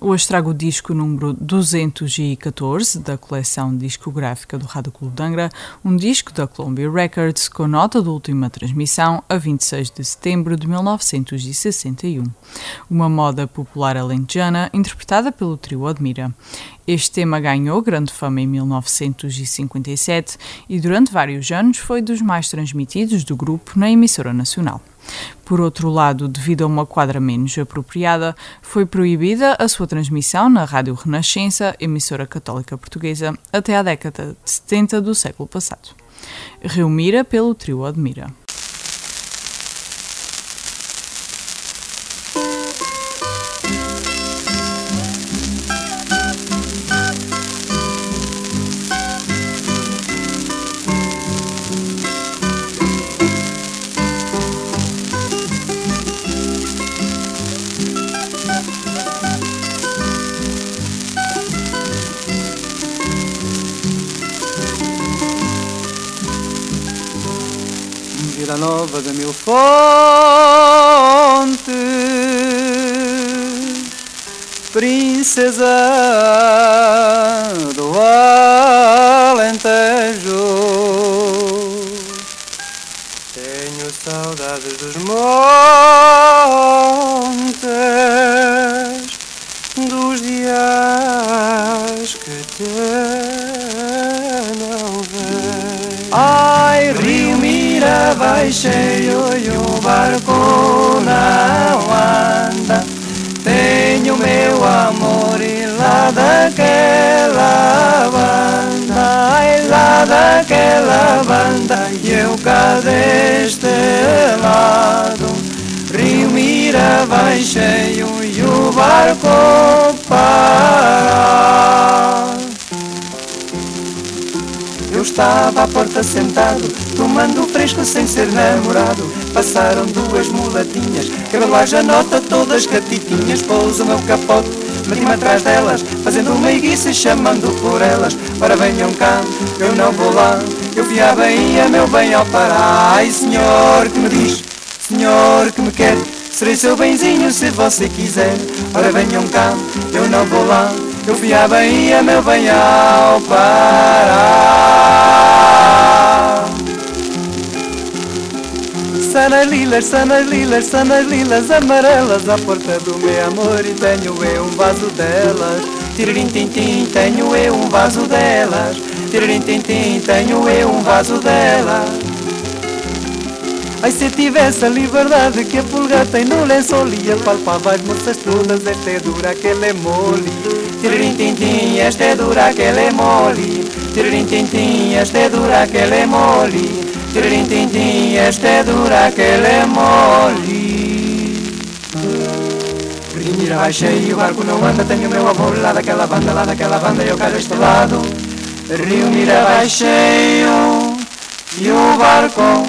hoje trago o disco número 214 da coleção discográfica do Rádio Clube um disco da Columbia Records com nota de última transmissão a 26 de setembro de 1961. Uma moda popular alentejana interpretada pelo trio Admira. Este tema ganhou grande fama em 1957 e durante vários anos foi dos mais transmitidos do grupo na emissora nacional. Por outro lado, devido a uma quadra menos apropriada, foi proibida a sua transmissão na Rádio Renascença, emissora católica portuguesa, até à década de 70 do século passado. Reumira pelo trio Admira. Vila Nova de Mil Fontes, princesa do Alentejo. Tenho saudades dos montes, dos dias que te não Rio Mira vai cheio e o barco não anda. Tenho meu amor e lá daquela banda, ai lá daquela banda, e eu cá deste lado. Rio Mira vai cheio e o barco estava à porta sentado, tomando fresco sem ser namorado. Passaram duas mulatinhas, cabelo à janota, todas catitinhas. Pôs o meu capote, meti-me atrás delas, fazendo uma iguice, chamando por elas. Ora venham cá, eu não vou lá, eu vi a Bahia, meu bem ao parar. Ai senhor que me diz, senhor que me quer, serei seu benzinho se você quiser. Ora venham cá, eu não vou lá, eu vi a Bahia, meu bem ao parar. Sanas lilas, sanas lilas, sanas lilas amarelas à porta do meu amor e tenho eu um vaso delas. Tiririm tim tim, tenho eu um vaso delas. Tiririm tim tim, tenho eu um vaso delas. Ai se tivesse a liberdade que a pulga tem no lençol e apalpava as moças todas, esta é dura, aquela é mole. Tiririm tim tim, esta é dura, aquela é mole. Tiririm tim tim, esta é dura, aquela é mole. Tiririm tim é dura, aquela é mole. Rio Mira vai cheio, o barco não anda, tenho meu amor lá daquela banda, lá daquela banda, eu quero este lado. Rio Mira vai cheio e o barco.